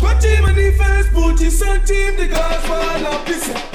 What team manifest, put his team, the Godfather, pizza. She lives on